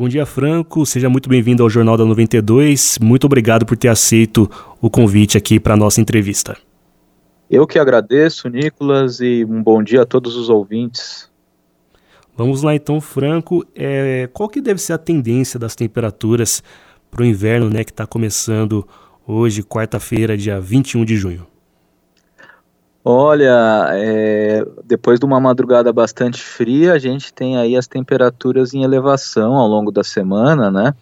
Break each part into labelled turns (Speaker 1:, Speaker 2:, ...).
Speaker 1: Bom dia, Franco. Seja muito bem-vindo ao Jornal da 92. Muito obrigado por ter aceito o convite aqui para a nossa entrevista.
Speaker 2: Eu que agradeço, Nicolas, e um bom dia a todos os ouvintes.
Speaker 1: Vamos lá então, Franco. É, qual que deve ser a tendência das temperaturas para o inverno, né, que está começando hoje, quarta-feira, dia 21 de junho?
Speaker 2: Olha, é, depois de uma madrugada bastante fria, a gente tem aí as temperaturas em elevação ao longo da semana, né?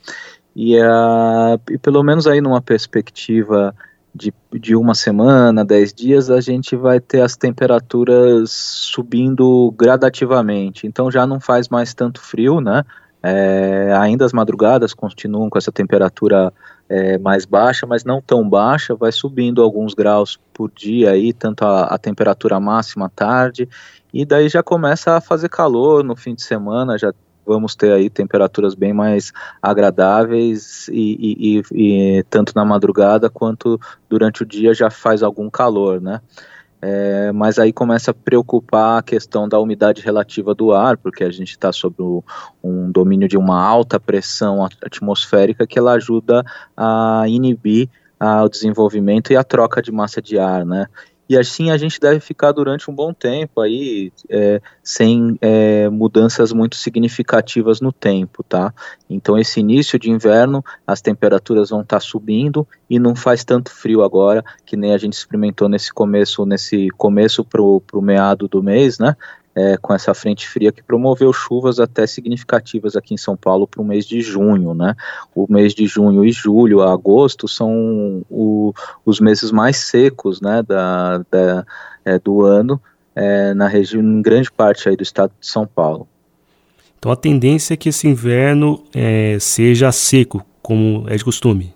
Speaker 2: E, a, e pelo menos aí numa perspectiva de, de uma semana, dez dias, a gente vai ter as temperaturas subindo gradativamente. Então já não faz mais tanto frio, né? É, ainda as madrugadas continuam com essa temperatura é, mais baixa, mas não tão baixa, vai subindo alguns graus por dia aí, tanto a, a, temperatura máxima à tarde, e daí já começa a fazer calor no fim de semana, já vamos ter aí temperaturas bem mais agradáveis e, e, e, e tanto na madrugada quanto durante o dia já faz algum calor, né? É, mas aí começa a preocupar a questão da umidade relativa do ar, porque a gente está sob um domínio de uma alta pressão atmosférica que ela ajuda a inibir a, o desenvolvimento e a troca de massa de ar, né? E assim a gente deve ficar durante um bom tempo aí é, sem é, mudanças muito significativas no tempo, tá? Então esse início de inverno as temperaturas vão estar tá subindo e não faz tanto frio agora que nem a gente experimentou nesse começo nesse começo pro, pro meado do mês, né? É, com essa frente fria que promoveu chuvas até significativas aqui em São Paulo para o mês de junho, né? O mês de junho e julho, agosto, são o, os meses mais secos, né, da, da é, do ano é, na região, em grande parte aí do estado de São Paulo.
Speaker 1: Então a tendência é que esse inverno é, seja seco, como é de costume.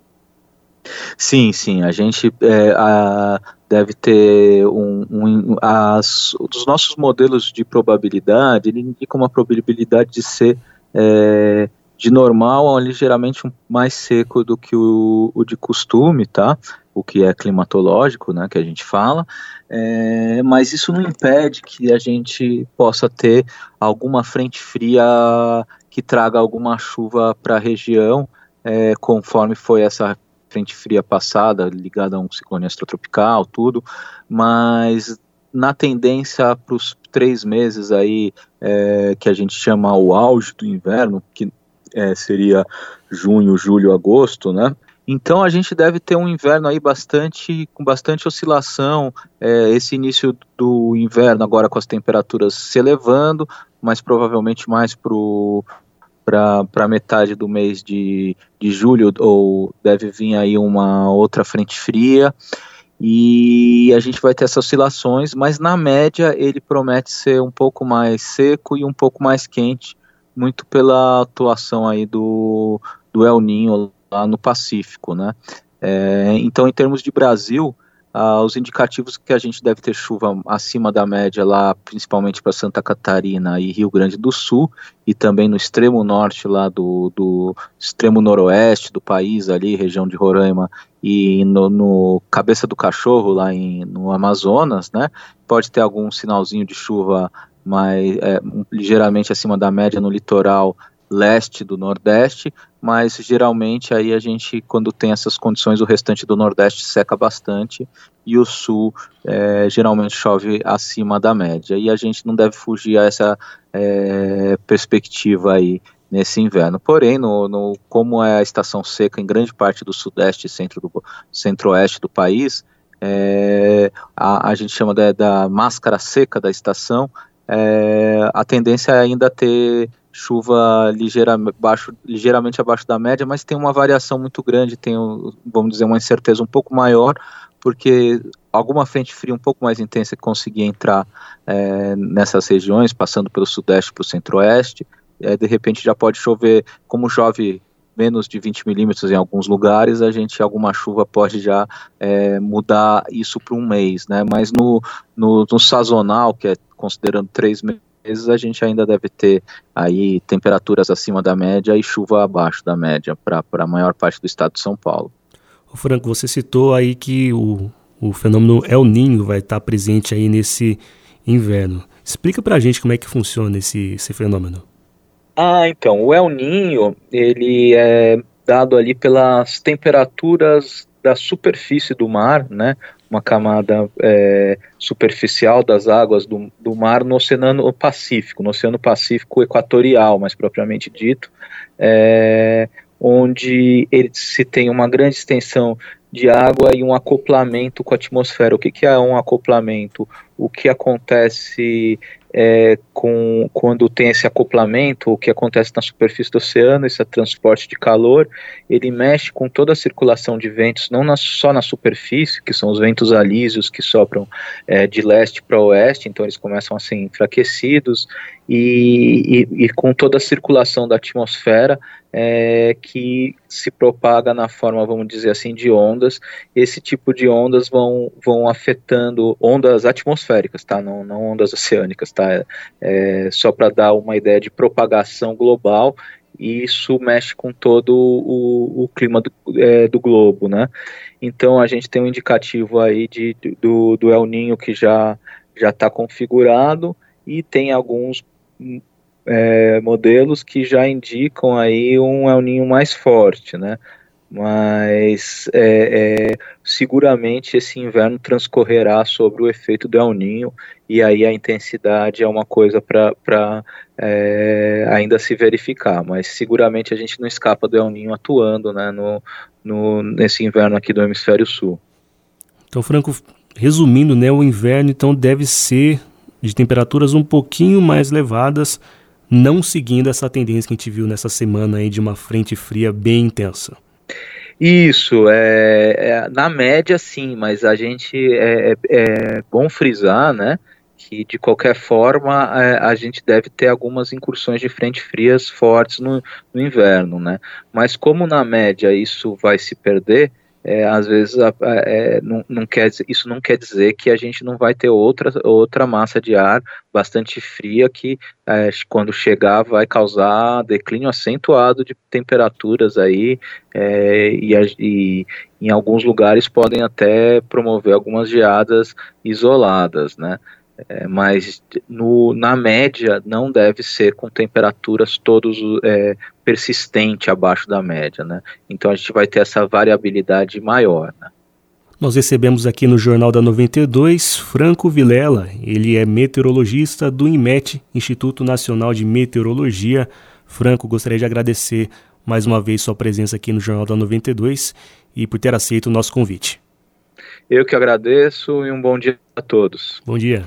Speaker 2: Sim, sim. A gente é, a, deve ter um, um as, dos nossos modelos de probabilidade, ele indica uma probabilidade de ser é, de normal a ligeiramente mais seco do que o, o, de costume, tá? O que é climatológico, né? Que a gente fala. É, mas isso não impede que a gente possa ter alguma frente fria que traga alguma chuva para a região, é, conforme foi essa frente fria passada, ligada a um ciclone extratropical, tudo, mas na tendência para os três meses aí é, que a gente chama o auge do inverno, que é, seria junho, julho, agosto, né? Então a gente deve ter um inverno aí bastante com bastante oscilação. É, esse início do inverno agora com as temperaturas se elevando, mas provavelmente mais para o para metade do mês de, de julho, ou deve vir aí uma outra frente fria, e a gente vai ter essas oscilações, mas na média ele promete ser um pouco mais seco e um pouco mais quente, muito pela atuação aí do, do El Ninho lá no Pacífico, né? É, então, em termos de Brasil, Uh, os indicativos que a gente deve ter chuva acima da média lá, principalmente para Santa Catarina e Rio Grande do Sul, e também no extremo norte lá do, do extremo noroeste do país, ali, região de Roraima, e no, no Cabeça do Cachorro, lá em, no Amazonas, né? Pode ter algum sinalzinho de chuva mais é, ligeiramente acima da média no litoral leste do Nordeste, mas geralmente aí a gente, quando tem essas condições, o restante do Nordeste seca bastante e o Sul é, geralmente chove acima da média. E a gente não deve fugir a essa é, perspectiva aí nesse inverno. Porém, no, no, como é a estação seca em grande parte do Sudeste e centro do, centro-oeste do país, é, a, a, gente chama da, da máscara seca da estação, é, a tendência é ainda ter chuva ligeira, baixo, ligeiramente abaixo da média, mas tem uma variação muito grande, tem, vamos dizer, uma incerteza um pouco maior, porque alguma frente fria um pouco mais intensa que conseguia entrar é, nessas regiões, passando pelo sudeste para o centro-oeste, é, de repente já pode chover, como chove menos de 20 milímetros em alguns lugares, a gente, alguma chuva pode já é, mudar isso para um mês, né? Mas no, no, no sazonal, que é considerando três meses, meses a gente ainda deve ter aí temperaturas acima da média e chuva abaixo da média para a maior parte do estado de São Paulo.
Speaker 1: O Franco, você citou aí que o, o fenômeno El Ninho vai estar presente aí nesse inverno. Explica para a gente como é que funciona esse, esse fenômeno.
Speaker 2: Ah, então, o El Ninho, ele é dado ali pelas temperaturas da superfície do mar, né, uma camada é, superficial das águas do, do mar no Oceano Pacífico, no Oceano Pacífico Equatorial, mais propriamente dito, é, onde ele se tem uma grande extensão de água e um acoplamento com a atmosfera. O que, que é um acoplamento? O que acontece é, com, quando tem esse acoplamento, o que acontece na superfície do oceano, esse transporte de calor, ele mexe com toda a circulação de ventos, não na, só na superfície, que são os ventos alísios que sopram é, de leste para oeste, então eles começam a ser enfraquecidos, e, e, e com toda a circulação da atmosfera, é, que se propaga na forma, vamos dizer assim, de ondas. Esse tipo de ondas vão, vão afetando ondas atmosféricas, tá? Não, não ondas oceânicas, tá? É, só para dar uma ideia de propagação global. Isso mexe com todo o, o clima do, é, do globo, né? Então a gente tem um indicativo aí de, do, do El Ninho que já já está configurado e tem alguns é, modelos que já indicam aí um El Ninho mais forte, né? Mas é, é, seguramente esse inverno transcorrerá sobre o efeito do El Ninho e aí a intensidade é uma coisa para é, ainda se verificar, mas seguramente a gente não escapa do El Ninho atuando né, no, no, nesse inverno aqui do hemisfério sul.
Speaker 1: Então, Franco, resumindo, né, o inverno então deve ser de temperaturas um pouquinho mais elevadas não seguindo essa tendência que a gente viu nessa semana aí de uma frente fria bem intensa.
Speaker 2: Isso, é, é na média sim, mas a gente é, é, é bom frisar, né, que de qualquer forma é, a gente deve ter algumas incursões de frente frias fortes no, no inverno, né, mas como na média isso vai se perder, é, às vezes é, não, não, quer isso não quer dizer que a gente não vai ter outra, outra massa de ar bastante fria que é, quando chegar vai causar declínio acentuado de temperaturas aí é, e, e, em alguns lugares podem até promover algumas geadas isoladas, né? É, mas no, na média não deve ser com temperaturas todos é, persistente abaixo da média, né? Então a gente vai ter essa variabilidade maior. Né?
Speaker 1: Nós recebemos aqui no Jornal da 92 Franco Vilela, ele é meteorologista do INMET, Instituto Nacional de Meteorologia. Franco, gostaria de agradecer mais uma vez sua presença aqui no Jornal da 92 e por ter aceito o nosso convite.
Speaker 2: Eu que agradeço e um bom dia a todos.
Speaker 1: Bom dia.